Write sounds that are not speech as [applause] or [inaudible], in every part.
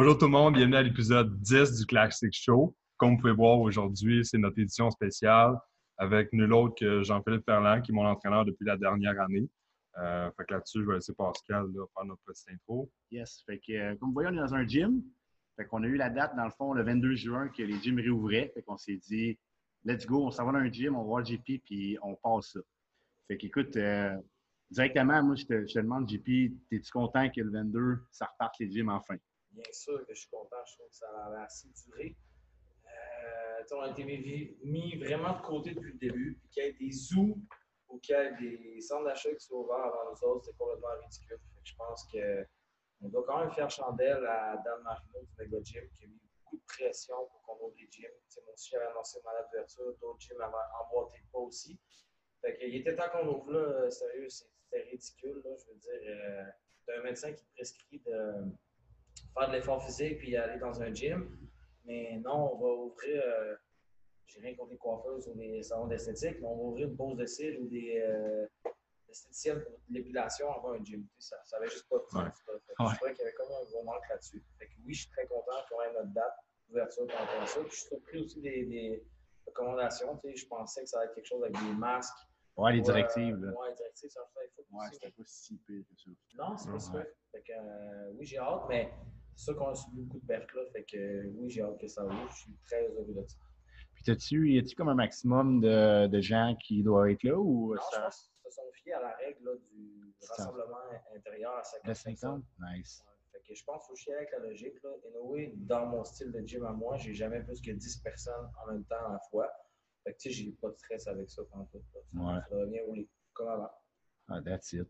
Bonjour tout le monde, bienvenue à l'épisode 10 du Classic Show. Comme vous pouvez voir aujourd'hui, c'est notre édition spéciale avec nul autre que Jean-Philippe Ferland, qui est mon entraîneur depuis la dernière année. Euh, fait que là-dessus, je vais laisser Pascal faire notre petite intro. Yes. Fait que, euh, comme vous voyez, on est dans un gym. Fait qu'on a eu la date, dans le fond, le 22 juin, que les gyms réouvraient. Fait qu'on s'est dit, let's go, on s'en va dans un gym, on va voir JP, puis on passe ça. Fait qu'écoute, euh, directement, moi, je je te demande, JP, es-tu content que le 22, ça reparte les gyms enfin? Bien sûr que je suis content. Je trouve que ça avait assez duré. Euh, on a été mis, vraiment de côté depuis le début. Puis qu'il y ait des zoos ou qu'il y ait des centres d'achat qui soient ouverts avant nous autres, c'est complètement ridicule. Que je pense qu'on doit quand même faire chandelle à Dan Marino du Mega Gym qui a mis beaucoup de pression pour qu'on ouvre les gyms. T'sais, moi aussi, annoncé ma date d'ouverture. D'autres gyms avaient emboîté pas aussi. Fait qu'il était temps qu'on ouvre là. Sérieux, c'était ridicule. Là. Je veux dire, euh, t'as un médecin qui prescrit de faire de l'effort physique puis aller dans un gym. Mais non, on va ouvrir, euh, j'ai rien contre les coiffeuses ou les salons d'esthétique, mais on va ouvrir une pose de cils ou des euh, esthéticiennes pour l'épilation avant un gym. Ça n'avait juste pas de sens. Ouais. Je crois qu'il y avait comme un gros manque là-dessus. oui, je suis très content qu'on ait notre date d'ouverture pour ça. Puis je suis surpris aussi des, des recommandations. Je pensais que ça allait être quelque chose avec des masques. Ouais, les directives. Euh, ouais, les directives, ça fait Ouais, c'était pas si pire que ça. Non, c'est pas super. Fait que, euh, oui, j'ai hâte, mais c'est sûr qu'on a subi beaucoup de pertes là. Fait que oui, j'ai hâte que ça ouvre. Je suis très heureux de ça. Puis, as-tu, y a-tu comme un maximum de, de, gens qui doivent être là ou non, ça? je pense qu'ils se sont fiés à la règle là, du rassemblement intérieur à 50 50? Nice. Fait que je pense qu'il faut chier avec la logique. Là. Et oui, dans mon style de gym à moi, j'ai jamais plus que 10 personnes en même temps à la fois. Fait que tu sais, j'ai pas de stress avec ça pendant tout. Ça, ouais. ça va bien rouler comme avant. Ah, that's it.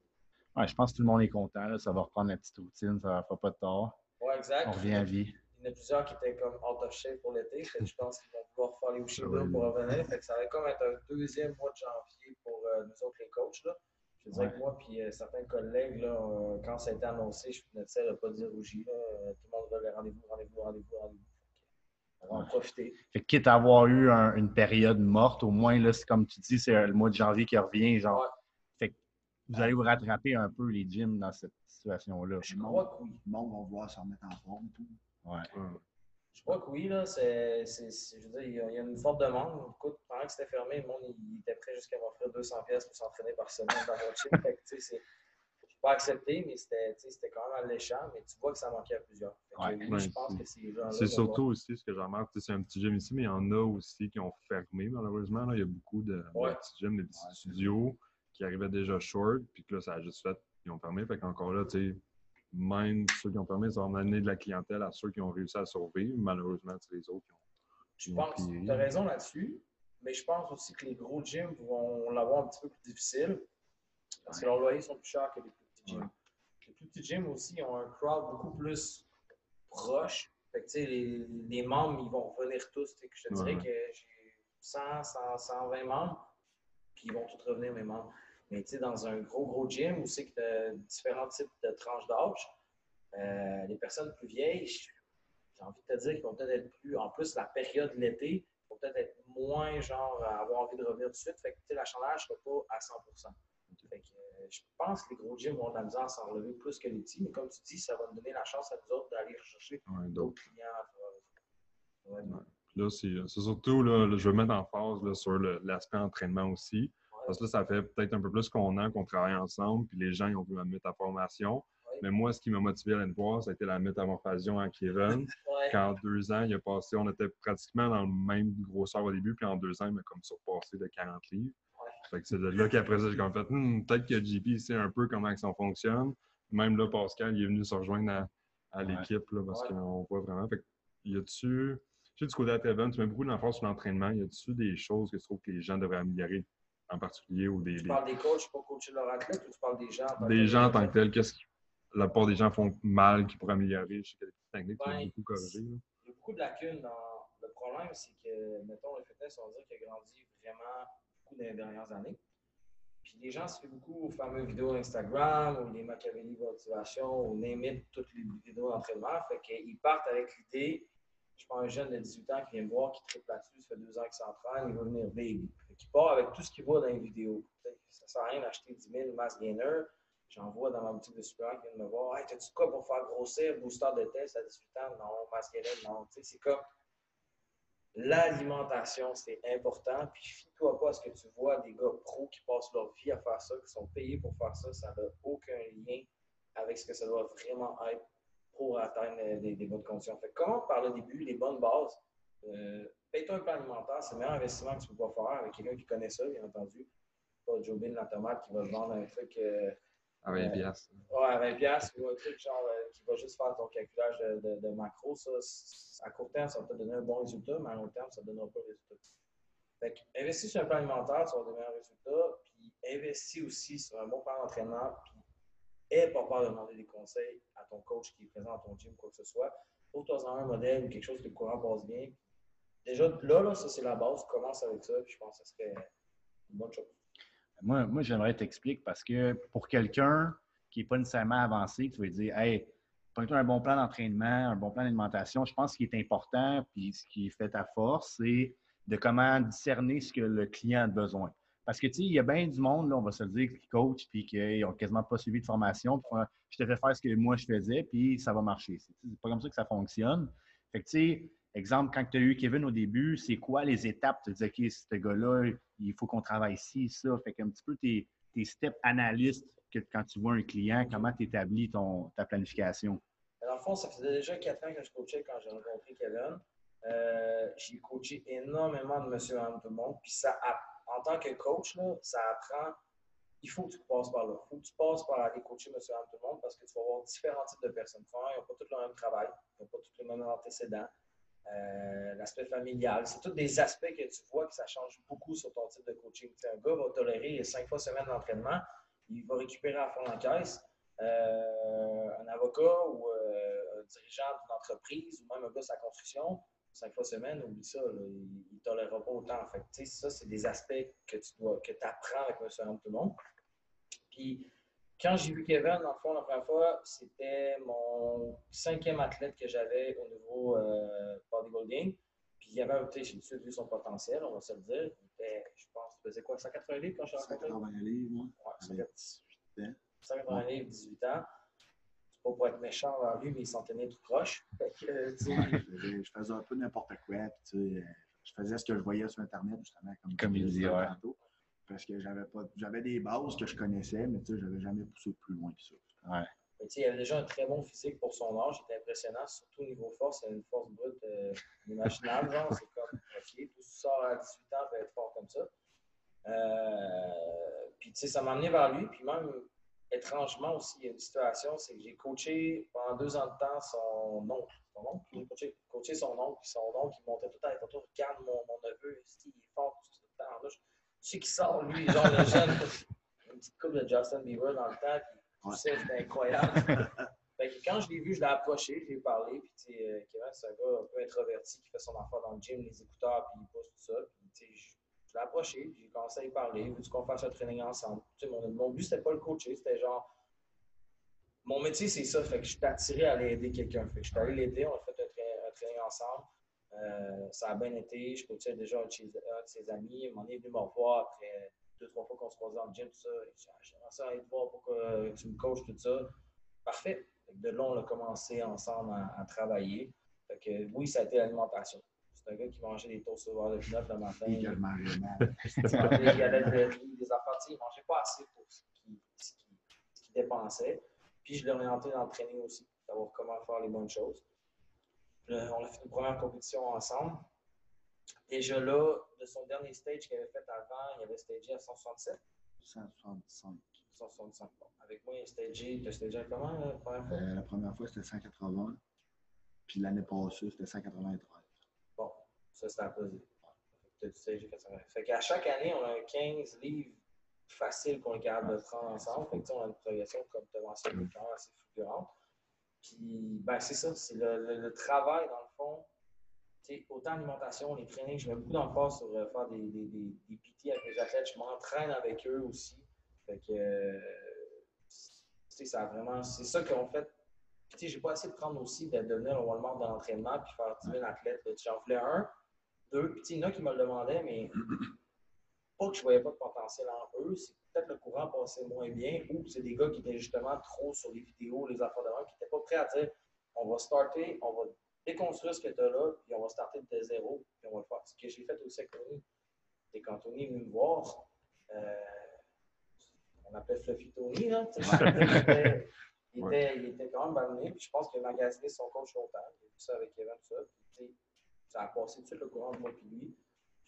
Ouais, je pense que tout le monde est content. Là. Ça va reprendre la petite routine, ça ne fera pas de tort. Oui, exact. On revient à vie. Il y en a plusieurs qui étaient comme out of shape pour l'été. Je pense qu'ils vont pouvoir faire les Ushiba pour revenir. Fait que ça va comme être un deuxième mois de janvier pour euh, nous autres, les coachs. Là. Je dirais ouais. que moi et euh, certains collègues, là, euh, quand ça a été annoncé, je ne pas dire rougi. Là. Tout le monde veut rendez-vous, rendez-vous, rendez-vous, rendez-vous. On va en profiter. Fait que quitte à avoir eu un, une période morte, au moins, là, comme tu dis, c'est le mois de janvier qui revient. Genre, ouais. Fait que vous allez vous rattraper un peu les gyms dans cette situation-là. Je crois que oui. Le monde va vouloir s'en mettre en forme et tout. Ouais. Je crois que oui, là, c'est, je veux dire, il y, a, une forte demande. Écoute, pendant que c'était fermé, le monde il était prêt jusqu'à m'offrir 200 pièces pour s'entraîner par semaine dans mon gym. fait que, tu sais, je pas accepté, mais c'était, c'était quand même alléchant, mais tu vois que ça manquait à plusieurs. Ouais, oui, ouais, je pense que ces gens C'est surtout aussi ce que j'en remarque, c'est un petit gym ici, mais il y en a aussi qui ont fermé, malheureusement. Là. Il y a beaucoup de, ouais. de petits gyms, des petits studios qui arrivaient déjà short, puis que là, ça a juste fait, ils ont fermé. Fait qu'encore là, tu sais, même ceux qui ont permis, ça va amener de la clientèle à ceux qui ont réussi à survivre. Malheureusement, c'est les autres qui ont. Je pense, tu as raison là-dessus, mais je pense aussi que les gros gyms vont l'avoir un petit peu plus difficile parce que leurs loyers sont plus chers que les plus petits gyms. Ouais. Les plus petits gyms aussi ont un crowd beaucoup plus proche. Fait que, les, les membres, ils vont revenir tous. Je te dirais ouais. que j'ai 100, 100, 120 membres, puis ils vont tous revenir, mes membres. Mais tu sais, dans un gros, gros gym où c'est que tu as différents types de tranches d'âge, euh, les personnes plus vieilles, j'ai envie de te dire qu'ils vont peut-être être plus. En plus, la période de l'été, ils vont peut-être être moins, genre, avoir envie de revenir tout de suite. Fait que tu sais, l'achandage ne sera pas à 100 fait que, euh, je pense que les gros gyms vont de la misère à s'en relever plus que les petits, mais comme tu dis, ça va nous donner la chance à nous autres d'aller rechercher ouais, d'autres clients. Ouais. Ouais. Là, c'est surtout, là, je veux mettre en phase là, sur l'aspect entraînement aussi. Parce que là, ça fait peut-être un peu plus qu'on a qu'on travaille ensemble, puis les gens ils ont vu ma métaformation. Oui. Mais moi, ce qui m'a motivé à aller voir, ça a été la métamorphosion à Kevin. [laughs] ouais. Quand en deux ans, il a passé, on était pratiquement dans le même grosseur au début, puis en deux ans, il m'a comme surpassé de 40 livres. Ouais. Fait que c'est de là qu'après ça, j'ai comme fait, hm, peut-être que JP sait un peu comment ça fonctionne. Même là, Pascal, il est venu se rejoindre à, à l'équipe, parce qu'on voit vraiment. Fait que, y a-tu, tu sais, du côté de Kevin, tu mets beaucoup d'emphase sur l'entraînement. Y a-tu des choses que tu trouves que les gens devraient améliorer? En particulier ou des. Tu parles des coachs pour coacher leur athlète ou tu parles des gens en tant Des gens en tant que tels, qu'est-ce que la part des gens font mal qui pourraient améliorer? Je sais qu'il y a des techniques qui ont beaucoup corrigé. Il y a beaucoup de lacunes dans. Le problème, c'est que, mettons, le fitness, on va dire qu'il a grandi vraiment beaucoup dans les dernières années. Puis les gens se font beaucoup aux fameuses vidéos Instagram ou les Machiavelli motivation ou name it, toutes les vidéos d'entraînement. Fait qu'ils partent avec l'idée je prends un jeune de 18 ans qui vient me voir, qui triple là-dessus, ça fait deux ans qu'il s'entraîne, il veut venir baby. Qui part avec tout ce qu'il voit dans les vidéos. Ça sert à rien d'acheter 10 000 mass gainer. J'envoie dans ma boutique de suppléments qui viennent me voir Hey, t'as-tu quoi pour faire grossir, booster de test à 18 ans Non, masquerade, non. Tu sais, c'est comme l'alimentation, c'est important. Puis, fie-toi pas à ce que tu vois des gars pros qui passent leur vie à faire ça, qui sont payés pour faire ça. Ça n'a aucun lien avec ce que ça doit vraiment être pour atteindre des, bonnes conditions. Fait comment par le début, les bonnes bases, euh, paye-toi un plan alimentaire, c'est le meilleur investissement que tu peux pas faire avec quelqu'un qui connaît ça, bien entendu. Pas Joe Bin la tomate qui va te vendre un truc. Euh, À 20 piastres. Ouais, à 20 piastres, ou un truc genre euh, qui va juste faire ton calculage de, de, de macro, ça, à court terme, ça va te donner un bon résultat, mais à long terme, ça ne te donnera pas de résultat. Fait que, investis sur un plan alimentaire, tu vas avoir des meilleurs résultats, puis investis aussi sur un bon plan d'entraînement, puis aie pas peur de demander des conseils à ton coach qui est présent dans ton gym, quoi que ce soit. Trouve-toi un modèle ou quelque chose que le courant passe bien. Déjà, là, là ça, c'est la base. Commence avec ça, puis je pense que ça serait une bonne chose. Moi, moi j'aimerais t'expliquer parce que pour quelqu'un qui n'est pas nécessairement avancé, tu vas dire, hey, un bon plan d'entraînement, un bon plan d'alimentation. Je pense qu'il est important, puis ce qui fait ta force, c'est de comment discerner ce que le client a besoin. Parce que, tu sais, il y a bien du monde, là, on va se le dire, qui coach, puis qui n'ont quasiment pas suivi de formation. Puis, je te fais faire ce que moi je faisais, puis ça va marcher. C'est pas comme ça que ça fonctionne. Fait que, tu sais, exemple, quand tu as eu Kevin au début, c'est quoi les étapes? Tu te dis, OK, ce gars-là, il faut qu'on travaille ci, ça. Fait qu'un petit peu tes, tes steps analystes que quand tu vois un client, comment tu établis ton, ta planification? Dans le fond, ça faisait déjà quatre ans que je coachais quand j'ai rencontré Kevin. Euh, j'ai coaché énormément de monsieur et tout le monde. Puis ça, en tant que coach, ça apprend. Il faut que tu passes par là. Il faut que tu passes par aller coacher monsieur et tout le monde parce que tu vas avoir différents types de personnes. Ils n'ont pas tous le même travail, ils n'ont pas tous les mêmes antécédents. Euh, L'aspect familial, c'est tous des aspects que tu vois que ça change beaucoup sur ton type de coaching. Un gars va tolérer cinq fois semaine d'entraînement, il va récupérer à fond la caisse. Euh, un avocat ou euh, un dirigeant d'une entreprise ou même un gars de sa construction, cinq fois semaine, oublie ça, il ne tolérera pas autant. Fait que, ça, c'est des aspects que tu dois, que apprends avec madame tout le monde. Puis, quand j'ai vu Kevin, dans le fond, la première fois, c'était mon cinquième athlète que j'avais au niveau euh, bodybuilding. Puis, il y avait, tu sais, j'ai tout de suite vu son potentiel, on va se le dire. Il était, je pense, il faisait quoi, 180 livres quand je suis rencontré? 180 livres, moi. Ouais, Avec 180 18 ans. 180 livres, 18 ans. C'est pas pour être méchant envers lui, mais il s'en tenait tout proche. [laughs] Fait que, tu sais, Ouais, je, faisais, un peu n'importe quoi. Puis, tu sais, je faisais ce que je voyais sur Internet, justement, comme, Comme il ouais. tantôt. Parce que j'avais pas j'avais des bases que je connaissais, mais tu sais, j'avais jamais poussé plus loin que ça. Mais tu sais, il avait déjà un très bon physique pour son âge. Il était impressionnant, surtout au niveau force. Il a une force brute euh, inimaginable. genre, c'est comme, OK, tout ce qui sort à 18 ans peut être fort comme ça. Euh, puis, tu sais, ça m'a amené vers lui. Puis même, étrangement aussi, il y a une situation, c'est que j'ai coaché pendant deux ans de temps son oncle. Son oncle, j'ai coaché, coaché son oncle. Puis son oncle, il montait tout le temps. Il était regarde mon, mon neveu, il est fort tout le temps. Là, je sais qu'il sort, lui, genre le jeune. [laughs] Une petite coupe de Justin Bieber dans le temps. Puis, sais, c'était incroyable. [laughs] Fait que quand je l'ai vu, je l'ai approché, je lui ai parlé. Puis, tu sais, euh, Kevin, c'est un gars un peu introverti qui fait son affaire dans le gym, les écouteurs, puis il pousse tout ça. Puis, tu sais, je, je l'ai approché, j'ai commencé à lui parler. Veux-tu qu'on fasse un training ensemble? Tu sais, mon, mon but, c'était pas le coacher, c'était genre. Mon métier, c'est ça. Fait que je suis attiré à aller aider quelqu'un. Fait que je suis allé l'aider, on a fait un, tra- un training ensemble. Euh, ça a bien été. Je coachais déjà un de, ses amis. On est venu me revoir après deux, trois fois qu'on se croisait le gym, tout ça. Ah, J'aimerais ça aller te voir pour que tu me coaches, tout ça. Parfait. De là, on a commencé ensemble à, à travailler. Fait que oui, ça a été l'alimentation. C'est un gars qui mangeait des toasts au de pinot le matin. Mal. Il mangeait des affaires. Il mangeait pas assez pour qu'il ce qu'il dépensait. Puis je l'ai orienté dans le training aussi, savoir comment faire les bonnes choses. On a fait une première compétition ensemble. Déjà là, de son dernier stage qu'il avait fait avant, il avait stagé à 167. 165. 165. Bon. Avec moi, il a stagé. Tu as stagé à comment la première fois? Euh, la première fois, c'était 180. Puis l'année passée, c'était 193. Bon, ça, c'était à stagé 80. Fait qu'à chaque année, on a un 15 livres faciles qu'on est capable de prendre ensemble. Fait que, on a une progression, comme tu as mentionné, assez fulgurante. Puis, ben, c'est ça, c'est le, le- le travail, dans le fond. Tu sais, autant l'alimentation, les trainings, je mets beaucoup d'emphase sur euh, faire des, des, des, PT avec les athlètes. Je m'entraîne avec eux aussi. Fait que, euh, ça vraiment, c'est ça qu'on fait. Puis, j'ai pas essayé de prendre aussi de devenir un Walmart de l'entraînement puis faire 10 000 athlètes. J'en voulais un, deux. Puis, il y en a qui me le demandaient, mais [clears throat] pas que je voyais pas de potentiel en eux. Peut-être le courant passait moins bien ou c'est des gars qui étaient justement trop sur les vidéos, les affaires de qui n'étaient pas prêts à dire on va starter, on va déconstruire ce que tu as là, puis on va starter de zéro, puis on va le faire. Ce que j'ai fait aussi avec Tony, c'est quand Tony est venu me voir, euh, on appelait Fluffy Tony, là. [laughs] il, était, il, était, quand même ballonné, puis je pense qu'il a magasiné son coach longtemps. Il a vu ça avec Kevin, tout ça. ça a passé tout de suite le courant de moi et lui.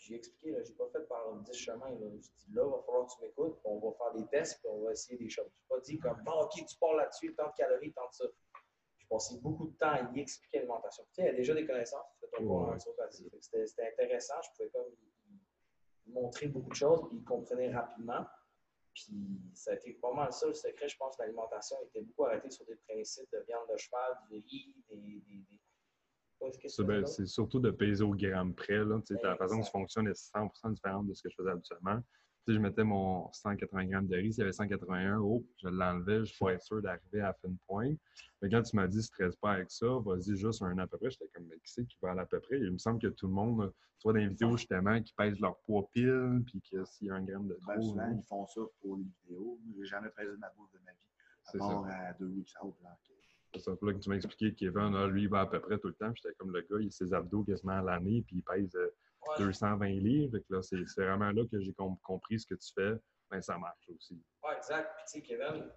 J'ai expliqué, je n'ai pas fait par 10 chemins. Là. Je dis là, il va falloir que tu m'écoutes, on va faire des tests, puis on va essayer des choses. Je n'ai pas dit comme bon, ok, tu pars là-dessus, tant de calories, tant de ça. J'ai passé beaucoup de temps à y expliquer l'alimentation. Tu sais, il y a déjà des connaissances, tu fais ton cours en C'était intéressant, je pouvais comme montrer beaucoup de choses, puis il comprenait rapidement. Puis ça a été pas mal ça le secret. Je pense l'alimentation était beaucoup arrêtée sur des principes de viande de cheval, du riz, des. des, des... Ben, c'est surtout de peser au gramme près. Là. La façon dont ça fonctionne est 100% différente de ce que je faisais habituellement je mettais mon 180 grammes de riz, s'il y avait 181, oh, je l'enlevais, je pour être sûr d'arriver à fin point. Mais quand tu m'as dit, stresse pas avec ça, vas-y juste un à peu près, j'étais comme, mais qui c'est qui va à peu près? Il me semble que tout le monde, soit dans les vidéos justement, qui pèsent leur poids pile, puis que s'il y a un gramme de ben, trop. souvent, ils font ça pour les vidéos. J'ai jamais pesé de ma bouffe de ma vie, à part à deux weeks out. Là, c'est ça. Là, que tu m'as expliqué Kevin, là, lui, il va à peu près tout le temps. J'étais comme le gars, il a ses abdos quasiment à l'année, puis il pèse. Euh, 220 livres. là, c'est, vraiment là que j'ai compris ce que tu fais. Ben, ça marche aussi. Oui, exact. Puis, tu sais, Kevin,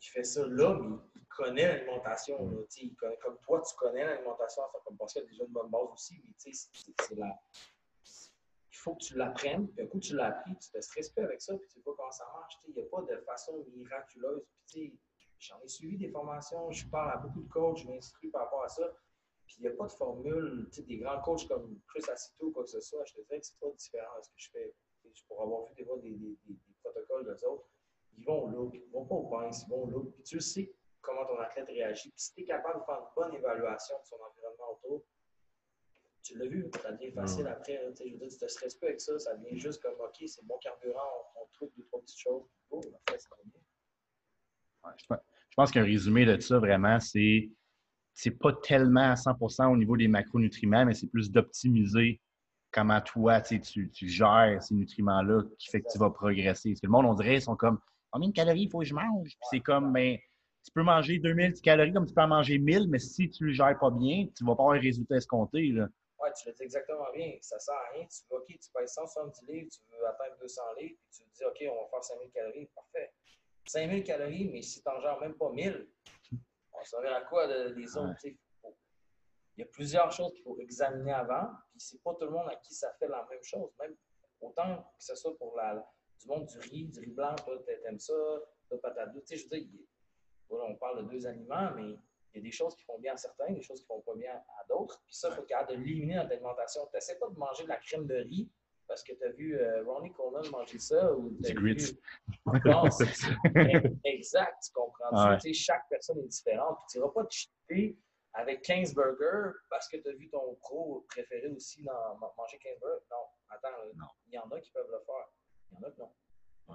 il fait ça là, mais il connaît l'alimentation. Mm. Il connaît, comme toi, tu connais l'alimentation, enfin, comme Pascal a déjà une bonne base aussi. Mais, tu sais, c'est, la... Il faut que tu l'apprennes. Puis, un coup, tu appris, tu te stresses plus avec ça, puis tu vois comment ça marche. Il n'y a pas de façon miraculeuse. Puis, j'en ai suivi des formations, je parle à beaucoup de coachs, je m'instruis par rapport à ça. Puis il n'y a pas de formule, tu sais, des grands coachs comme Chris Acito ou quoi que ce soit, je te dirais que c'est pas différent de ce que je fais. Pour avoir vu des, des, des, des, protocoles d'eux autres, ils vont au look, ils vont pas au pince, ils vont au look. Puis tu sais comment ton athlète réagit. Puis si tu es capable de faire une bonne évaluation de son environnement autour, tu l'as vu, ça devient facile après. je veux dire, tu te stresses pas avec ça, ça devient juste comme OK, c'est bon carburant, on, trouve deux, trois petites choses. Ça va bien. Ouais, je pense qu'un résumé de ça, vraiment, c'est c'est pas tellement à 100% au niveau des macronutriments, mais c'est plus d'optimiser comment toi, tu, tu gères ces nutriments-là qui fait que tu vas progresser. Parce que le monde, on dirait, ils sont comme combien de calories il faut que je mange? Puis c'est comme, ben, tu peux manger 2000 calories comme tu peux en manger 1000, mais si tu le gères pas bien, tu vas pas avoir un résultat escompté. Là. Oui, tu le dis exactement bien. Ça sert à rien. Tu veux, OK, tu pèses 170 livres, tu veux atteindre 200 livres, puis tu te dis, OK, on va faire 5000 calories. Parfait. 5000 calories, mais si tu n'en gères même pas 1000, on servir à quoi des autres? Il y a plusieurs choses qu'il faut examiner avant, puis c'est pas tout le monde à qui ça fait la même chose. Même autant que ce soit pour la, du monde du riz, du riz blanc, toi, t'aimes ça, toi, patate douce. Je veux dire, voilà, on parle de deux aliments, mais il y a des choses qui font bien à certains, des choses qui font pas bien à d'autres. Puis ça, il faut capable de l'éliminer dans l'alimentation. Tu n'essaies pas de manger de la crème de riz parce que tu as vu euh, Ronnie Coleman manger ça. Ou du grits. [laughs] exact, tu comprends. chaque personne est différente. tu ne vas pas te chuter avec 15 burgers parce que tu as vu ton pro préféré aussi dans, manger 15 burgers. Non, attends, il y en a qui peuvent le faire. Il y en a qui non.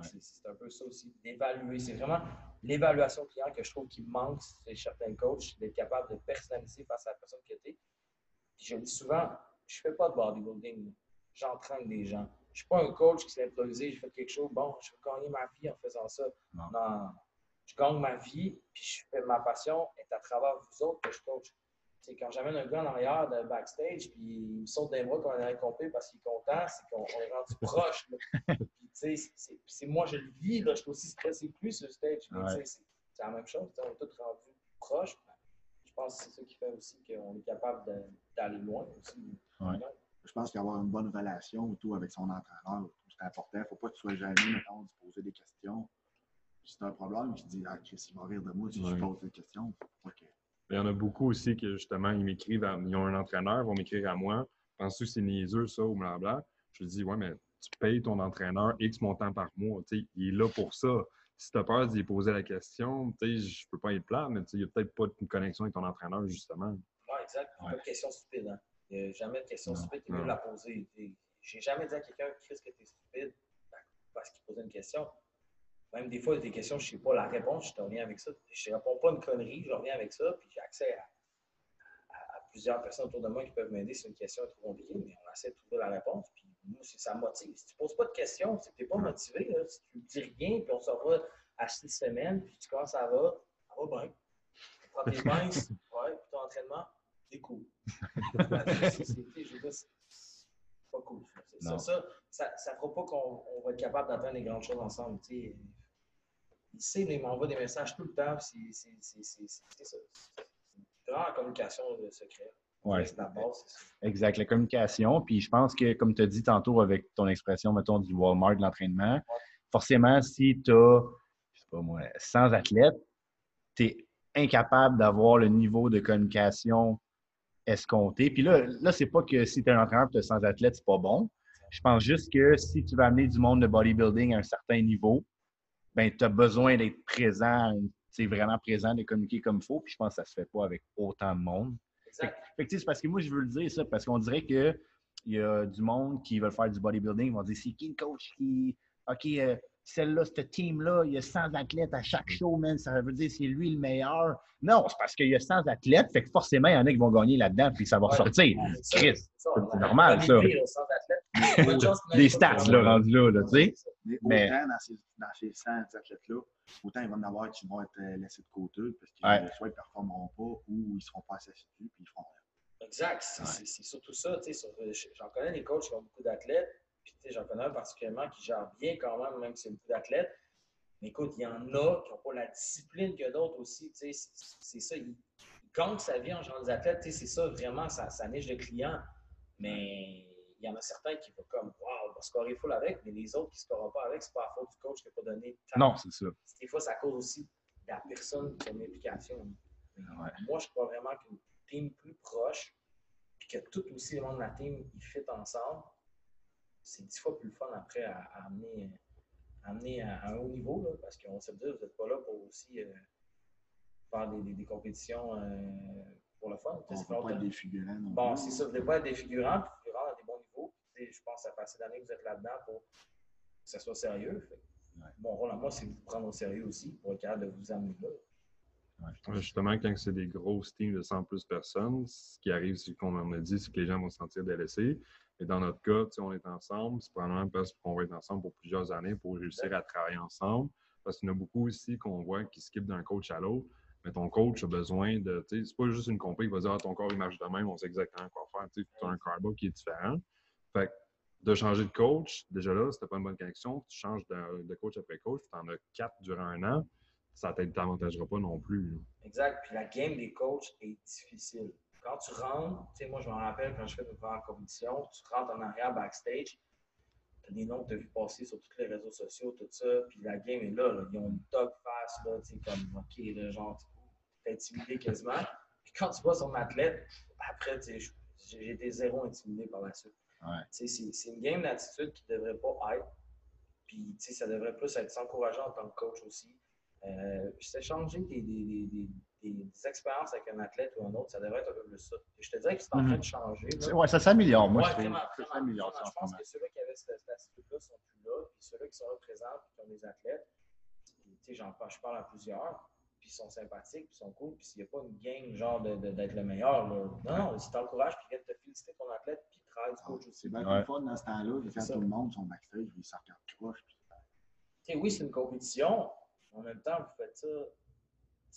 C'est un peu ça aussi, d'évaluer. C'est vraiment l'évaluation client que je trouve qui manque chez certains coachs, d'être capable de personnaliser face à la personne que tu es. je le dis souvent, je ne fais pas de bodybuilding j'entraîne des gens. Je ne suis pas un coach qui s'est improvisé, j'ai fait quelque chose, bon, je vais gagner ma vie en faisant ça. Non. Je gagne ma vie, puis je fais ma passion est à travers vous autres que je coach. C'est quand j'amène un gars en arrière de backstage, puis il me saute des bras on est complet parce qu'il est content, c'est qu'on est rendu proche. c'est moi, je le vis, là, je suis aussi stressé plus sur le stage. C'est la même chose, on est tous rendus proches. Je pense que c'est ça qui fait aussi qu'on est capable d'aller loin aussi je pense qu'avoir une bonne relation autour avec son entraîneur, c'est important. Il ne faut pas que tu sois gêné, mettons, de poser des questions. Si tu as un problème, tu te dis, ah, Chris, il va rire de moi si je pose des questions. Il y en a beaucoup aussi qui, justement, ils m'écrivent, ils ont un entraîneur, ils vont m'écrire à moi. Penses-tu que c'est niaiseux, ça, ou blablabla? Je dis, ouais, mais tu payes ton entraîneur X montant par mois. il est là pour ça. Si tu as peur d'y poser la question, je ne peux pas être plat, mais il n'y a peut-être pas de connexion avec ton entraîneur, justement. Oui, exact. Pas de question stupide. Hein? Il n'y a jamais de question stupide, tu veux la poser. J'ai jamais dit à quelqu'un, qu'est-ce que tu es stupide ben, parce qu'il posait une question. Même des fois, il y a des questions, je ne sais pas la réponse, je te reviens avec ça. Je ne réponds pas une connerie, je reviens avec ça, puis j'ai accès à, plusieurs personnes autour de moi qui peuvent m'aider si une question est trop compliquée, mais on essaie de trouver la réponse. Puis c'est- ça me motive. Si tu ne poses pas de questions, que tu n'es pas motivé. là. Si tu ne dis rien, puis on s'en va à six semaines, puis tu commences, ça va, ça va bien. Tu prends tes [laughs] pinces, ouais, puis ton entraînement, c'est cool. [laughs] Je veux dire, c'est pas cool. C'est. Ça, ça ne fera pas qu'on on va être capable d'atteindre les grandes choses ensemble. tu sais. Il sait, il m'envoie des messages tout le temps, c'est c'est- c'est- ça. Vraiment la communication de secret. Ouais. C'est la base. Exact, la communication. Puis je pense que, comme tu as dit tantôt avec ton expression, mettons, du Walmart de l'entraînement, forcément, si tu as, je sais pas moi, 100 athlètes, tu es incapable d'avoir le niveau de communication escompté. Puis là, là c'est pas que si tu es un entraîneur et 100 athlètes, c'est pas bon. Je pense juste que si tu veux amener du monde de bodybuilding à un certain niveau, ben, tu as besoin d'être présent, c'est vraiment présent, de communiquer comme il faut. Puis je pense que ça ne se fait pas avec autant de monde. Fait, Exact. fait que, c'est parce que moi, je veux le dire ça, parce qu'on dirait qu'il y a du monde qui veut faire du bodybuilding, ils vont dire c'est qui le coach qui. OK, euh, celle-là, cette team-là, il y a 100 athlètes à chaque show, man. Ça veut dire que c'est lui le meilleur. Non, c'est parce qu'il y a 100 athlètes, fait que forcément, il y en a qui vont gagner là-dedans, puis ça va Ouais. ressortir. Chris, c'est normal, ça. [laughs] Des stats, là, rendus là, là, tu sais. Mais autant dans ces, dans ces 100 athlètes-là, autant il va y en avoir qui vont être euh, laissés de côté parce que Ouais. euh, soit ils ne performeront pas ou ils ne seront pas assez assidus puis ils feront rien. Exact. C'est surtout ça. tu sais, sur- euh, J'en connais des coachs qui ont beaucoup d'athlètes. Puis tu sais, j'en connais un particulièrement qui gère bien quand même, même si c'est beaucoup d'athlètes. Mais écoute, il y en a qui n'ont pas la discipline que d'autres aussi. tu sais, C'est ça. Ils, gagnent sa vie en géant des athlètes. tu sais, C'est ça vraiment, ça, ça niche de clients. Mais il y en a certains qui vont comme Waouh, on va scorer full avec, mais les autres qui ne scoreront pas avec, c'est pas la faute du coach qui n'a pas donné de temps. Non, c'est ça. Des fois, ça cause aussi de la personne qui a une implication. Ouais. Moi, je crois vraiment qu'une team plus proche, puis que tout aussi le monde de la team, ils fit ensemble, c'est dix fois plus le fun après à, à amener, à amener à, à un haut niveau, là, parce qu'on se dit, vous n'êtes pas là pour aussi euh, faire des, des- des compétitions euh, pour le fun. On ne pas être des figurants non Bon, c'est ça, vous ne voulez pas être des figurants, puis vous à des bons niveaux. Je pense que ça fait assez d'années que vous êtes là-dedans pour que ça soit sérieux. Fait que Ouais. Mon rôle à moi, c'est de vous prendre au sérieux aussi pour être capable de vous amener là. Ouais, Justement, quand c'est des grosses teams de 100 plus personnes, ce qui arrive, c'est qu'on en a dit, c'est que les gens vont se sentir délaissés. Et dans notre cas, on est ensemble. C'est probablement parce qu'on va être ensemble pour plusieurs années pour réussir à travailler ensemble. Parce qu'il y en a beaucoup aussi qu'on voit qui skippent d'un coach à l'autre. Mais ton coach a besoin de. C'est pas juste une compagnie qui va dire Ah, ton corps il marche de même, on sait exactement quoi faire. Tu as un carbo qui est différent. Fait que de changer de coach, déjà là, c'était pas une bonne connexion. Tu changes de, coach après coach, tu en as quatre durant un an, ça ne t'avantagera pas non plus. Exact. Puis la game des coachs est difficile. Quand tu rentres, tu sais, moi, je me rappelle quand je fais mes premières compétitions, tu rentres en arrière backstage, tu as des noms que tu as vu passer sur tous les réseaux sociaux, tout ça, puis la game est là. là. Ils ont une dog face, là, tu sais, comme, OK, là, genre, tu es intimidé quasiment. Puis quand tu vois son athlète, après, tu sais, j'ai été zéro intimidé par la suite. Ouais. Tu sais, C'est c'est une game d'attitude qui ne devrait pas être. Puis, tu sais, ça devrait plus être s'encourageant en tant que coach aussi. Euh, puis des, des, des, des- des expériences avec un athlète ou un autre, ça devrait être un peu plus ça. Et je te dirais que c'est en Mhm. train de changer. Ouais, ça s'améliore, moi, Ouais, je trouve. vraiment, Ça vraiment, s'améliore, vraiment. ça, en Je pense que ceux-là qui avaient cette, attitude-là sont plus là. Puis ceux-là qui sont et qui ont des athlètes, tu sais, j'en parle, je parle à plusieurs, puis ils sont sympathiques, puis ils sont cool. Puis s'il n'y a pas une gang genre de- de- d'être le meilleur, là, non, non, si t'encourages, puis viennent te féliciter ton athlète, puis ils travaillent du coach aussi. C'est bien Ouais. plus fun dans ce temps-là, C'est ça. tout le monde sont backstage, ils se regardent croche. puis- Tu sais, oui, c'est une compétition. En même temps, vous faites ça.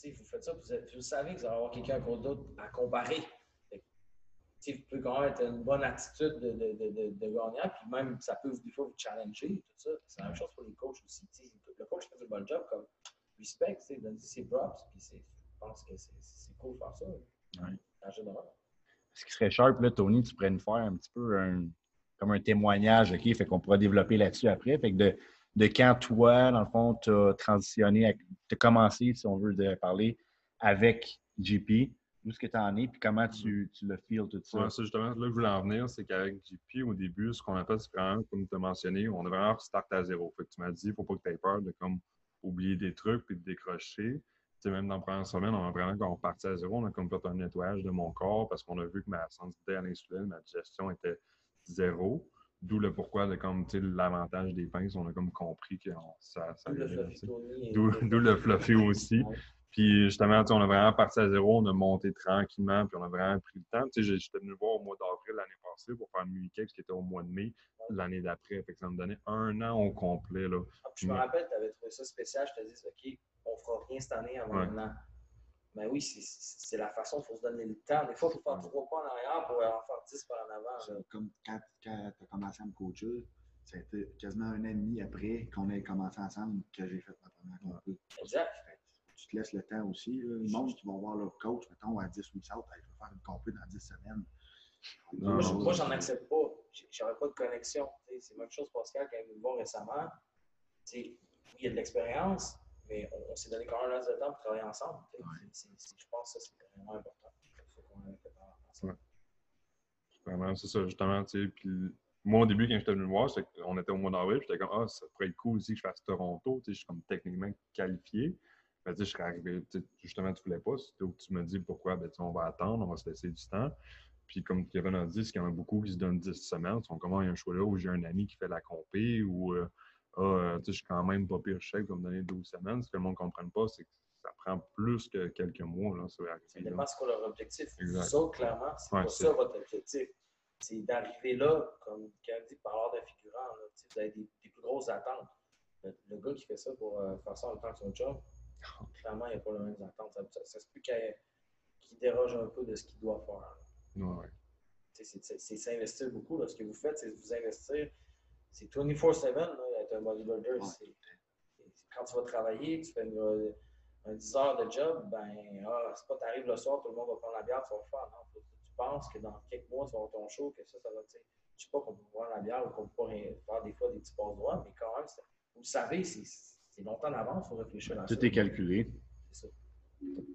Tu sais, vous faites ça, vous, êtes- vous savez que vous allez avoir quelqu'un d'autre à comparer. Vous pouvez quand même être une bonne attitude de, de, de, de, gagnant, puis même ça peut des fois vous challenger, tout ça. C'est la même chose pour les coachs aussi. Le coach fait du bon job comme respect, donne ses props, puis je pense que c'est c'est cool de faire ça. Ouais. En général. Ce qui serait sharp, là, Tony, tu pourrais nous faire un petit peu un, comme un témoignage, OK? Fait qu'on pourra développer là-dessus après. Fait que de, de quand toi, dans le fond, tu as transitionné, tu as commencé, si on veut de parler, avec JP, où est-ce que tu en es, puis comment tu, tu le feels, tout ça? Ouais, ça, justement, là que je voulais en venir, c'est qu'avec JP, au début, ce qu'on appelle, c'est vraiment, comme tu as mentionné, on a vraiment start à zéro. Fait que tu m'as dit, il ne faut pas que tu aies peur de comme oublier des trucs puis de décrocher. Tu sais, même dans la première semaine, on a vraiment, quand on partait à zéro, on a comme fait un nettoyage de mon corps parce qu'on a vu que ma sensibilité à l'insuline, ma digestion était zéro. D'où le pourquoi de comme, l'avantage des pinces, on a comme compris que ça, ça D'où le d'où le fluffy aussi. Puis justement, on a vraiment parti à zéro, on a monté tranquillement, puis on a vraiment pris le temps. J'étais venu voir au mois d'avril l'année passée pour faire le ce qui était au mois de mai l'année d'après. Fait que ça me donnait un an au complet. Là. Ah, je me rappelle, tu avais trouvé ça spécial. Je te dis, OK, on fera rien cette année avant un an. Mais oui, c'est la façon, il faut se donner le temps. Des fois, il faut faire trois pas en arrière pour en faire dix par en avant. Comme quand, quand tu as commencé à me coacher, c'était quasiment un an et demi après qu'on ait commencé ensemble que j'ai fait ma première compétition. Exact tu te laisses le temps aussi. Là. Le monde qui va voir leur coach, mettons, à 10 weeks out, je vais faire une compé dans 10 semaines. moi, j'en accepte pas. J'aurais pas de connexion. C'est la même chose, Pascal, quand il est venu me voir récemment. il y a de l'expérience, mais on, s'est donné quand même un de temps pour travailler ensemble. je pense que ça, c'est vraiment important. Ouais. Vraiment, c'est ça, justement. Puis, moi, au début, quand j'étais venu me voir, on était au mois d'avril, j'étais comme, ah, ça pourrait être cool aussi que je fasse Toronto. Je suis comme techniquement qualifié. Ben, je serais arrivé, justement, tu ne voulais pas. où tu me dis pourquoi, ben, on va attendre, on va se laisser du temps. Puis comme Kevin a dit, c'est qu'il y en a beaucoup qui se donnent 10 semaines. Ils sont comment il y a un choix là où j'ai un ami qui fait la compé ou euh, ah, je suis quand même pas pire chèque pour me donner 12 semaines. Ce que le monde ne comprenne pas, c'est que ça prend plus que quelques mois. Là, ça dépend ce qu'est leur objectif. Ça, clairement, c'est pas ça votre objectif. C'est d'arriver là, comme Kevin dit, par l'ordre d'un figurant. vous avez des, plus grosses attentes. Le, gars qui fait ça pour euh, faire ça en tant que son job, [laughs] clairement, il n'y a pas les mêmes attentes. Ça, ça, se peut qu'il déroge un peu de ce qu'il doit faire. Ouais. C'est s'investir beaucoup. Là. Ce que vous faites, c'est vous investir. C'est 24-7 être un bodybuilder. Quand tu vas travailler, tu fais un 10 heures de job, ben, ah, c'est pas t'arrives le soir, tout le monde va prendre la bière, tu vas faire. Non, tu penses que dans quelques mois, tu vas avoir ton show, que ça, ça va, tu sais, je sais pas qu'on peut boire la bière ou qu'on peut faire des fois des petits passes droits, mais quand même, vous savez, c'est c'est longtemps d'avance, il faut réfléchir à Tout est calculé. C'est ça.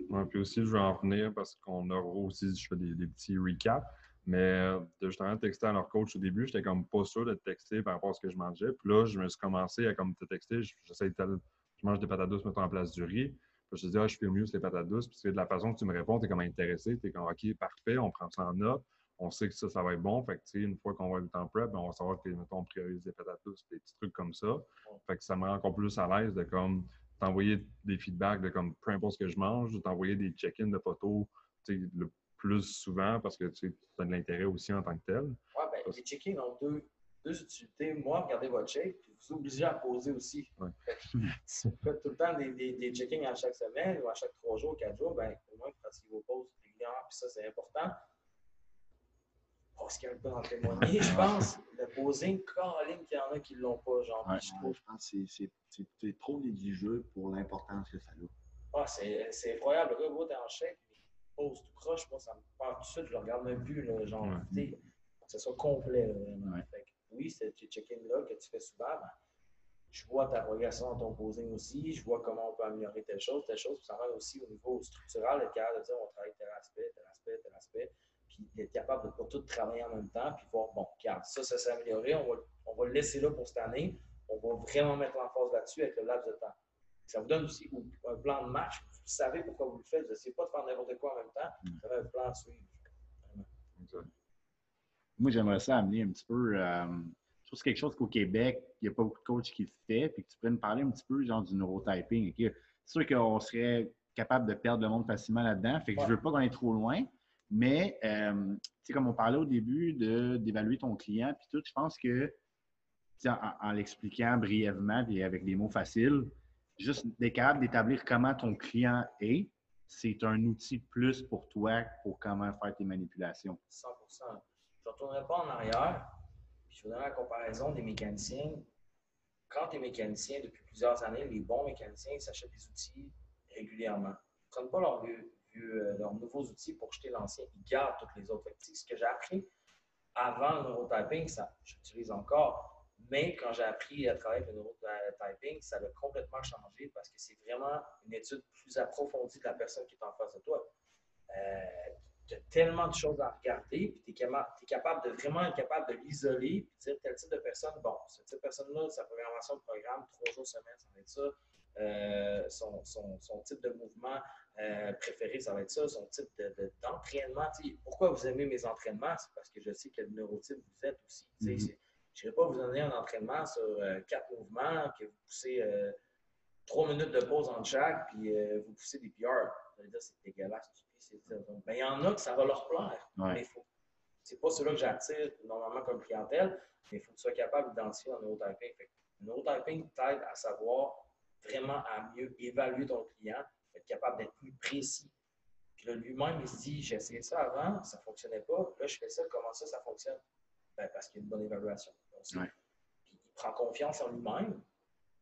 Ouais, puis aussi, je vais en venir parce qu'on a aussi, je fais des, petits recaps. Mais euh, justement texter à leur coach au début, j'étais comme pas sûr de texter par rapport à ce que je mangeais. Puis là, je me suis commencé à comme te texter. J'essaie de je mange des patates douces, mettons en place du riz. Puis je te dis, ah, je fais mieux sur les patates douces. Puis de la façon que tu me réponds, tu es comme intéressé. Tu es comme, OK, parfait, on prend ça en note. On sait que ça, ça va être bon. Fait que, une fois qu'on va être en prep, ben, on va savoir que, mettons, on priorise des patates douces, des petits trucs comme ça. Fait que ça me rend encore plus à l'aise de comme t'envoyer des feedbacks de comme peu importe ce que je mange, de t'envoyer des check-ins de photos le plus souvent parce que tu as de l'intérêt aussi en tant que tel. Oui, ben, les check-ins ont deux, deux, utilités. Moi, regardez votre check, puis vous obligez à poser aussi. Ouais. [laughs] Fait, faites tout le temps des, des, des check-ins à chaque semaine ou à chaque trois jours, quatre jours, ben, au moins pratiquez vos pauses régulièrement, puis ça, c'est important. Pascal peut en témoigner, je [laughs] pense. Le posing, Caroline, qu'il y en a qui ne l'ont pas, genre. je, trouve. je pense que c'est trop négligeux pour l'importance que ça a. Ah, c'est incroyable. Le gars, t'es en chèque, pose tout croche. Moi, ça me parle tout de suite. Je le regarde même plus, là, genre, ouais. que ce soit complet, vraiment. Fait oui, c'est check-in-là que tu fais souvent. Ben, je vois ta progression dans ton posing aussi. Je vois comment on peut améliorer telle chose, telle chose. Puis ça va aussi au niveau structural, être capable de dire on travaille tel aspect, tel aspect, tel aspect puis être capable de ne pas tout travailler en même temps, puis voir, bon, regarde, ça, ça s'est amélioré, on va, on va le laisser là pour cette année, on va vraiment mettre l'emphase là-dessus avec le laps de temps. Ça vous donne aussi un plan de match, vous savez pourquoi vous le faites, vous n'essayez pas de faire n'importe quoi en même temps, mm. vous avez un plan à suivre. Moi, j'aimerais ça amener un petit peu. Euh, je trouve que c'est quelque chose qu'au Québec, il n'y a pas beaucoup de coachs qui le font, puis que tu pourrais nous parler un petit peu genre du neurotyping. C'est sûr qu'on serait capable de perdre le monde facilement là-dedans, fait que je ne veux pas qu'on aille trop loin. Mais, euh, comme on parlait au début d'évaluer ton client, puis tout, je pense que, en, l'expliquant brièvement et avec des mots faciles, juste d'être capable d'établir comment ton client est, c'est un outil plus pour toi pour comment faire tes manipulations. 100% Je ne retournerai pas en arrière. je vous donne la comparaison des mécaniciens. Quand tu es mécanicien depuis plusieurs années, les bons mécaniciens s'achètent des outils régulièrement. Ils ne prennent pas euh, leurs nouveaux outils pour jeter l'ancien. Ils gardent toutes les autres. Ce que j'ai appris avant le neurotyping, ça, j'utilise encore. Mais quand j'ai appris à travailler avec le neurotyping, ça a complètement changé parce que c'est vraiment une étude plus approfondie de la personne qui est en face de toi. Euh, tu as tellement de choses à regarder, puis tu es, capable de vraiment être capable de l'isoler, puis dire tel type de personne, bon, ce type de personne-là, sa programmation de programme, trois jours semaine, ça va être ça. Euh, son, son, son, type de mouvement, euh, préféré, ça va être ça, son type d'entraînement. De, pourquoi vous aimez mes entraînements? C'est parce que je sais quel neurotype vous êtes aussi. Mm-hmm. Je ne vais pas vous donner un entraînement sur euh, quatre mouvements, que vous poussez trois minutes de pause en chaque, puis euh, vous poussez des PR. Vous allez dire, c'est dégueulasse. Mais il y en a que ça va leur plaire. Ouais. Mais faut... c'est pas ceux-là que j'attire normalement comme clientèle, mais il faut que tu sois capable d'identifier un neurotyping. Fait neurotyping t'aide à savoir vraiment à mieux évaluer ton client, être capable d'être plus précis. Puis là, lui-même, il se dit, j'ai essayé ça avant, ça ne fonctionnait pas. Là, je fais ça, comment ça, ça fonctionne? Ben, parce qu'il y a une bonne évaluation. Ouais. Puis il prend confiance en lui-même,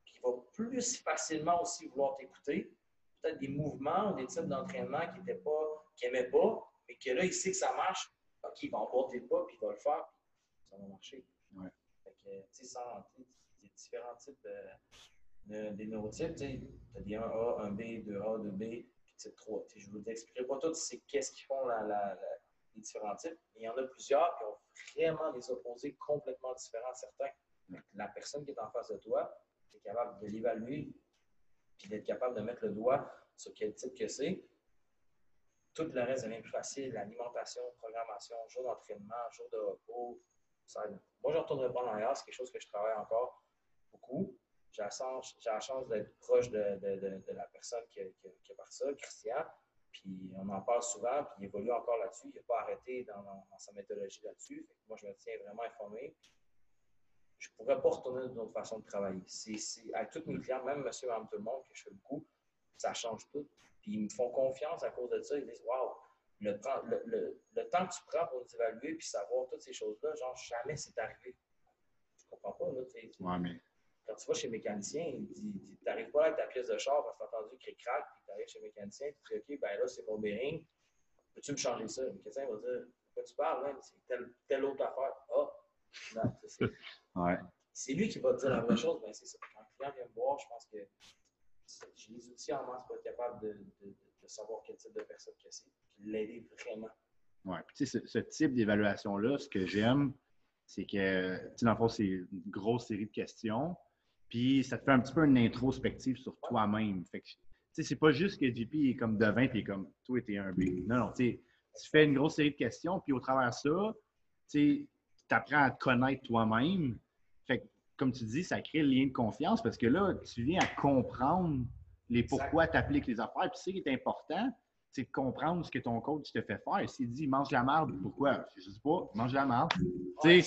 puis il va plus facilement aussi vouloir t'écouter. Peut-être des mouvements ou des types d'entraînement qu'il n'aimait pas, aimait pas, mais que là, il sait que ça marche. OK, il va emporter le pas, puis il va le faire, puis ça va marcher. Ouais. Fait que, tu sais, il y a différents types de, de- des neurotypes. Tu as des 1A, 1B, 2A, 2B, puis type 3. Tu sais, je ne vous expliquerai pas tout c'est qu'est-ce qu'ils font la- la- la- les différents types, mais il y en a plusieurs ont vraiment des opposés complètement différents, certains. La personne qui est en face de toi, tu es capable de l'évaluer, puis d'être capable de mettre le doigt sur quel type que c'est. Tout le reste devient plus facile. L'alimentation, programmation, jour d'entraînement, jour de repos. Ça. Moi, je ne retournerai pas en arrière. C'est quelque chose que je travaille encore beaucoup. J'ai la chance, chance d'être proche de, de- de- la personne qui qui qui a parti ça, Christian. Puis on en parle souvent, puis il évolue encore là-dessus. Il n'a pas arrêté dans, sa méthodologie là-dessus. Moi, je me tiens vraiment informé. Je ne pourrais pas retourner d'une autre façon de travailler. C'est, avec tous mes clients, même monsieur, madame, tout le monde, que je fais beaucoup, ça change tout. Puis ils me font confiance à cause de ça. Ils disent Waouh, le, temps- que tu prends pour nous évaluer puis savoir toutes ces choses-là, genre jamais c'est arrivé. Je comprends pas. Là, mais Quand tu vas chez le mécanicien, il dit Tu n'arrives pas avec ta pièce de char parce que tu as entendu cric-crac, puis tu arrives chez le mécanicien, tu dis OK, ben là, c'est mon bearing. Peux-tu me changer ça? Le mécanicien va dire quoi tu parles, man? C'est telle, telle autre affaire. Ah, non, c'est. [laughs] ouais. Lui qui va te dire la vraie chose, ben c'est ça. Quand le client vient me voir, je pense que j'ai les outils en main pour être capable de, de- de savoir quel type de personne que c'est, puis l'aider vraiment. Puis, tu sais, ce, ce type d'évaluation-là, ce que j'aime, c'est que, tu sais, dans le fond, c'est une grosse série de questions. Puis, ça te fait un petit peu une introspective sur toi-même. Fait que, tu sais, c'est pas juste que JP est comme devin puis il est comme toi, t'es un B. Non, non, tu sais, tu fais une grosse série de questions, puis au travers de ça, tu sais, tu apprends à te connaître toi-même. Fait que, comme tu dis, ça crée le lien de confiance parce que là, tu viens à comprendre les pourquoi tu appliques les affaires. Puis, ce qui est important, c'est de comprendre ce que ton coach te fait faire. S'il dit mange la merde, pourquoi? Je sais pas, mange la merde. [laughs] Tu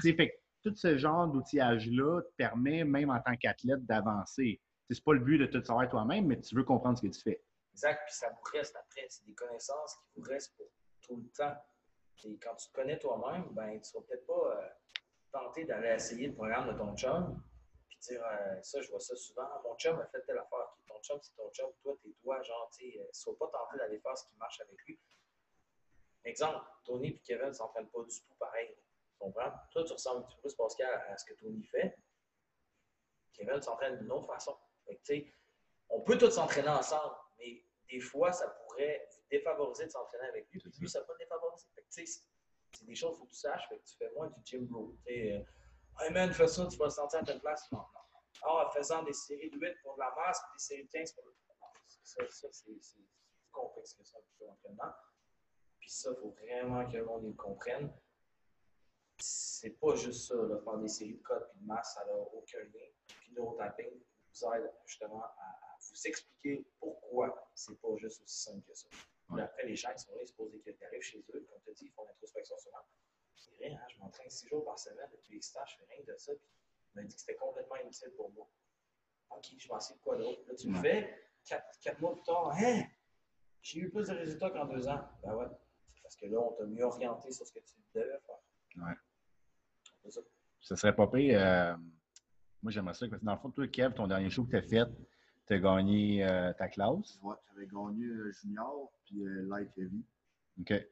sais, fait tout ce genre d'outillage-là te permet, même en tant qu'athlète, d'avancer. C'est pas le but de tout savoir toi-même, mais tu veux comprendre ce que tu fais. Exact, puis ça vous reste après. C'est des connaissances qui vous restent pour tout le temps. Et quand tu te connais toi-même, ben, tu ne seras peut-être pas euh, tenté d'aller essayer le programme de ton chum, puis dire euh, ça, je vois ça souvent. Mon chum a fait telle affaire. Ton chum, c'est ton chum. Toi, t'es toi. Genre, tu sais, euh, sois pas tenté d'aller faire ce qui marche avec lui. Exemple, Tony et Kevin ne s'entraînent pas du tout pareil. Comprends? Toi, tu ressembles un petit peu plus, Pascal, à ce que Tony fait. Kevin s'entraîne d'une autre façon. Fait que, on peut tous s'entraîner ensemble, mais des fois, ça pourrait vous défavoriser de s'entraîner avec lui, puis lui, ça peut te défavoriser. C'est des choses qu'il faut que tu saches, fait que tu fais moins du gym bro. Euh, hey man, fais ça, tu vas le sentir à ta place. Non, non. Ah, en faisant des séries de 8 pour de la masse, puis des séries de 15 pour le. Ça, ça c'est c'est plus complexe que ça, plutôt l'entraînement. Puis ça, il faut vraiment que le monde le comprenne. C'est pas juste ça, là, faire des séries de codes puis de masse, ça n'a aucun lien. Puis neurotapping vous aide justement à, à vous expliquer pourquoi c'est pas juste aussi simple que ça. Puis Ouais. après, les gens, ils sont là, ils se posent des questions, arrivent chez eux, comme tu as dit, ils font l'introspection souvent. C'est vrai, hein, je m'entraîne six jours par semaine depuis les stages, je fais rien de ça. Puis il m'a dit que c'était complètement inutile pour moi. OK, je m'en sais de quoi d'autre? Là, tu le Ouais. fais, quatre, quatre mois plus tard, hein, j'ai eu plus de résultats qu'en deux ans. Ben ouais, c'est parce que là, on t'a mieux orienté sur ce que tu devais faire. Ouais. Ce serait pas pire. euh, moi, j'aimerais ça. Parce que dans le fond, toi, Kev, ton dernier show que tu as fait, tu as gagné euh, ta classe. Ouais, j'avais gagné euh, junior puis euh, light heavy. OK. Que,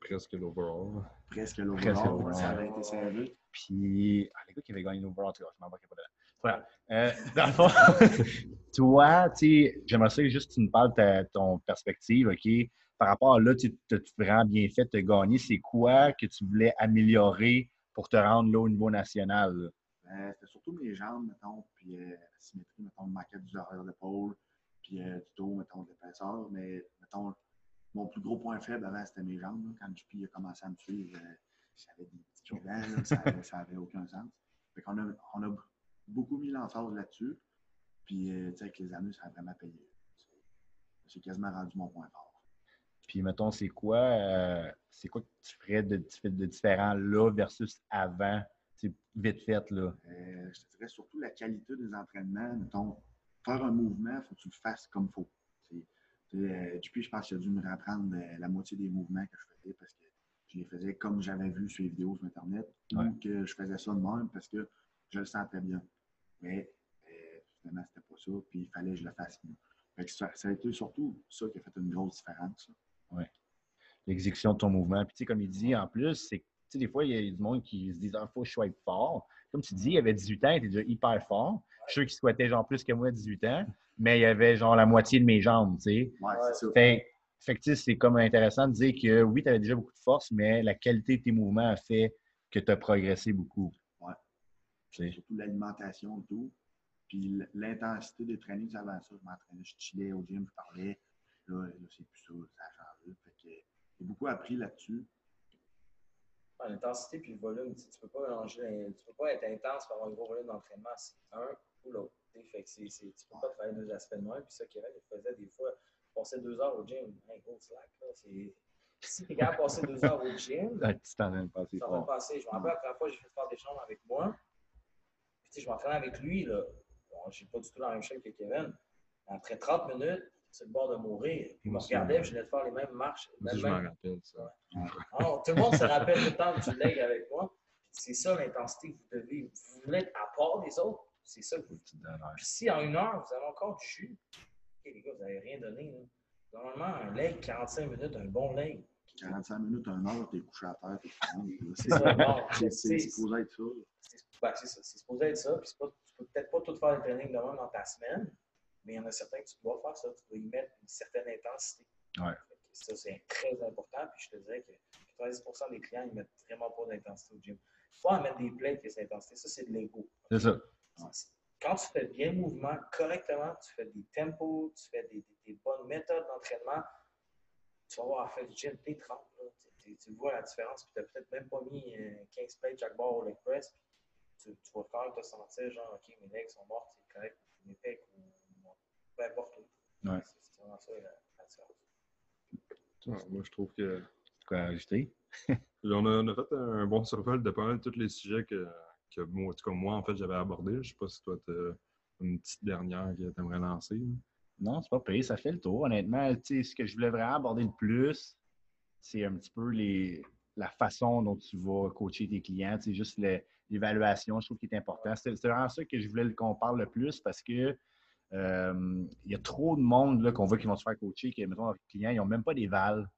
Presque l'overall. presque l'overall. Ça avait été serré. Puis, ah, les gars qui avaient gagné l'overall, je m'en pas dedans. Voilà. Euh, dans le fond, [laughs] toi, tu sais, j'aimerais ça que juste tu nous parles de ta- ton perspective, OK? Par rapport à là, tu as vraiment bien fait de gagner? C'est quoi que tu voulais améliorer pour te rendre là au niveau national? Euh, C'était surtout mes jambes, mettons, puis euh, la symétrie, mettons, le maquette du arrière d'épaule, puis euh, du dos, mettons, de l'épaisseur. Mais, mettons, mon plus gros point faible avant, c'était mes jambes. là. Quand JP a commencé à me suivre, euh, j'avais des petits [laughs] collants, là, ça, ça avait aucun sens. Fait qu'on a, on a beaucoup mis l'emphase là-dessus. Puis, tu sais, avec les années, ça a vraiment payé. C'est- J'ai quasiment rendu mon point fort. Puis, mettons, c'est quoi, euh, c'est quoi que tu ferais de, de différent là versus avant? C'est vite fait, là. Euh, je te dirais surtout la qualité des entraînements. Mettons, faire un mouvement, il faut que tu le fasses comme il faut. Euh, JP, je pense qu'il a dû me reprendre euh, la moitié des mouvements que je faisais parce que je les faisais comme j'avais vu sur les vidéos sur Internet Ouais. ou que je faisais ça de même parce que je le sentais bien. Mais finalement, c'était pas ça, puis il fallait que je le fasse mieux. Ça, ça a été surtout ça qui a fait une grosse différence. ça. L'exécution de ton mouvement. Puis, tu sais, comme il dit, en plus, c'est que, tu sais, des fois, il y a du monde qui se dit, ah, faut que je sois fort. Comme tu dis, il avait 18 ans, il était déjà hyper fort. Je suis sûr qu'il souhaitait, genre, plus que moi, 18 ans, mais il y avait, genre, la moitié de mes jambes, tu sais. Ouais, c'est. Fait, fait que, c'est comme intéressant de dire que oui, tu avais déjà beaucoup de force, mais la qualité de tes mouvements a fait que tu as progressé beaucoup. Ouais. Surtout l'alimentation et tout. Puis l'intensité des trainings avant ça, je m'entraînais, je chillais au gym, je parlais. Là, là c'est plus ça, ça a changé. Fait que j'ai beaucoup appris là-dessus. L'intensité puis le volume, tu tu peux pas mélanger, tu peux pas être intense pour avoir un gros volume d'entraînement. C'est un ou l'autre. tu tu peux pas travailler deux aspects de même. Puis ça, Kevin, il faisait des fois, passer deux heures au gym. Hey, gros slack, là. C'est... Si t'es capable de passer deux heures au gym, Ah, tu t'en passer. Je me rappelle la première fois que j'ai fait faire des jambes avec moi. Puis, tu sais, je m'entraînais avec lui. Là. Bon, je suis pas du tout dans la même shape que Kevin. Après 30 minutes, c'est le bord de mourir. Puis, il me regardait, puis je venais de faire les mêmes marches. Même- je m'en rappelle ça. alors, tout le monde se rappelle tout le temps du leg avec moi. C'est ça l'intensité que vous devez. Vous voulez être à part des autres. C'est ça que vous. Tu. Puis si en une heure, vous avez encore du jus, ok, les gars, vous n'avez rien donné. là. Normalement, un leg, 45 minutes, un bon leg. 45 minutes, un heure, t'es couché à terre, t'es fini. C'est ça, bon, C'est c'est- c'est supposé être ça. c'est ben, c'est ça. C'est supposé être ça. Puis c'est pas- tu peux peut-être pas tout faire le training de même dans ta semaine, mais il y en a certains que tu dois faire ça. Tu dois y mettre une certaine intensité. Ouais. Ça, c'est très important. Puis je te dirais que 90% des clients, ils mettent vraiment pas d'intensité au gym. Pas à mettre des plates que c'est intensité. Ça, c'est de l'ego. C'est ça. Quand tu fais bien le mouvement correctement, tu fais des tempos, tu fais des, des- des bonnes méthodes d'entraînement, tu vas voir à fin du gym, t'es 30. là. Tu- vois la différence, puis tu n'as peut-être même pas mis euh, 15 plates chaque barre au leg press. puis Tu, tu vas quand même te sentir genre, OK, mes legs sont morts, c'est correct, mes pecs, peu importe. là. Ouais. C'est vraiment ça la, la différence. Ouais, Moi, je trouve que Quoi à ajouter? [laughs] on a, on a fait un bon survol de pas mal tous les sujets que, que moi, en tout cas, moi, en fait, j'avais abordés. Je sais pas si toi, tu une petite dernière que tu aimerais lancer. là. Non, c'est pas payé, ça fait le tour. Honnêtement, tu sais, ce que je voulais vraiment aborder le plus, c'est un petit peu les, la façon dont tu vas coacher tes clients, c'est juste l'évaluation, je trouve qu'il est important. C'est c'est vraiment ça que je voulais qu'on parle le plus parce que euh, il y a trop de monde qu'on voit qui vont se faire coacher, qui, mettons, leurs clients, ils n'ont même pas des vals.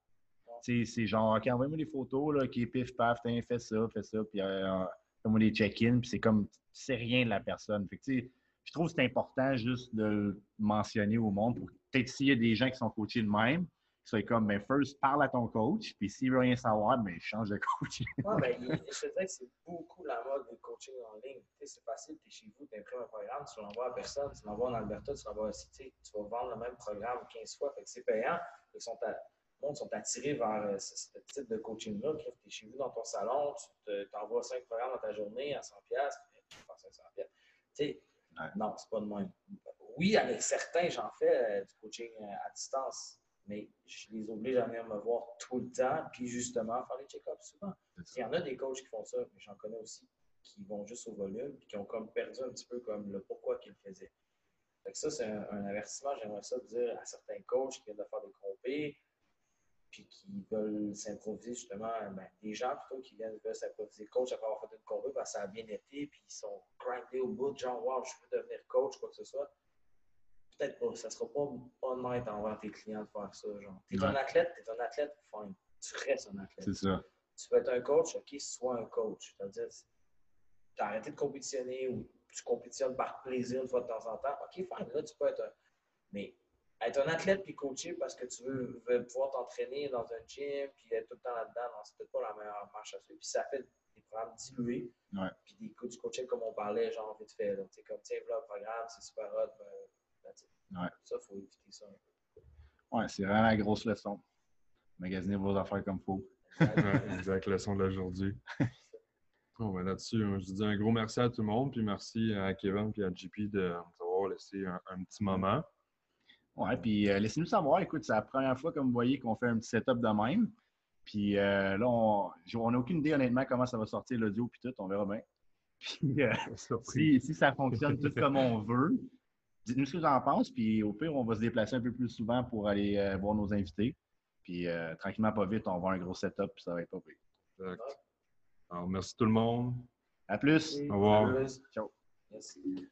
C'est genre, OK, envoie-moi des photos, là, OK, pif, paf, fais ça, fais ça, puis euh, fais-moi des check-ins, puis c'est comme, tu sais rien de la personne. Je trouve que c'est important juste de le mentionner au monde pour peut-être s'il y a des gens qui sont coachés de même, soient comme, ben, first, parle à ton coach, puis s'il veut rien savoir, ben, change de [laughs] coach. Ouais, ben, il- je te dirais que c'est beaucoup la mode du coaching en ligne. Tu sais, c'est facile, tu es chez vous, tu imprimes un programme, tu l'envoies à personne, tu l'envoies en Alberta, tu l'envoies aussi, tu vas vendre le même programme 15 fois, fait que c'est payant. Ils sont à- le monde sont attirés vers euh, ce, ce type de coaching-là. Tu es chez vous dans ton salon, tu t'envoies 5 programmes dans ta journée à 100$, tu fais 500$. Tu sais, Ouais. non, c'est pas de même. Oui, avec certains, j'en fais euh, du coaching euh, à distance, mais je les oblige à venir me voir tout le temps, puis justement faire les check-ups souvent. Il y en a des coachs qui font ça, mais j'en connais aussi qui vont juste au volume, puis qui ont comme perdu un petit peu comme le pourquoi qu'ils le faisaient. Fait que ça, c'est un, un avertissement, j'aimerais ça dire à certains coachs qui viennent de faire des compés, puis qui veulent s'improviser justement, ben, des gens plutôt qui viennent veulent s'improviser coach après avoir fait une compé, parce que ça a bien été, puis ils sont grindés au bout, genre, wow, je veux devenir coach, quoi que ce soit. Peut-être pas, ça sera pas honnête envers tes clients de faire ça. Genre, t'es un athlète, t'es un athlète, fine. Tu restes un athlète C'est ça. tu veux être un coach, OK, sois un coach. C'est-à-dire, tu as arrêté de compétitionner ou tu compétitionnes par plaisir une fois de temps en temps. OK, fine, là, tu peux être un. Mais être un athlète puis coacher parce que tu veux, veux pouvoir t'entraîner dans un gym puis être tout le temps là-dedans, c'est peut-être pas la meilleure marche à suivre. Puis ça fait des programmes dilués. Ouais. Puis des coachs du coaching comme on parlait, genre vite fait. là. Tu sais, comme, tiens, voilà, le programme, c'est super hot. Ben, Ouais. Ça, il faut éviter ça un peu. Ouais, c'est vraiment la grosse leçon. Magasiner vos affaires comme il faut. Ouais, exact, leçon d'aujourd'hui. [laughs] Bon, ben là-dessus, je dis un gros merci à tout le monde, puis merci à Kevin et à JP de nous avoir laissé un, un petit moment. Ouais, puis euh, laissez-nous savoir. Écoute, c'est la première fois, comme vous voyez, qu'on fait un petit setup de même. Puis euh, là, on n'a aucune idée, honnêtement, comment ça va sortir l'audio, puis tout. On verra bien. Puis euh, [laughs] si, si ça fonctionne tout comme on veut, dites-nous ce que vous en pensez. Puis au pire, on va se déplacer un peu plus souvent pour aller euh, voir nos invités. Puis euh, tranquillement, pas vite, on va avoir un gros setup, puis ça va être pas pire. Exact. Alors, merci tout le monde. À plus! Au revoir. Merci. Ciao. Merci.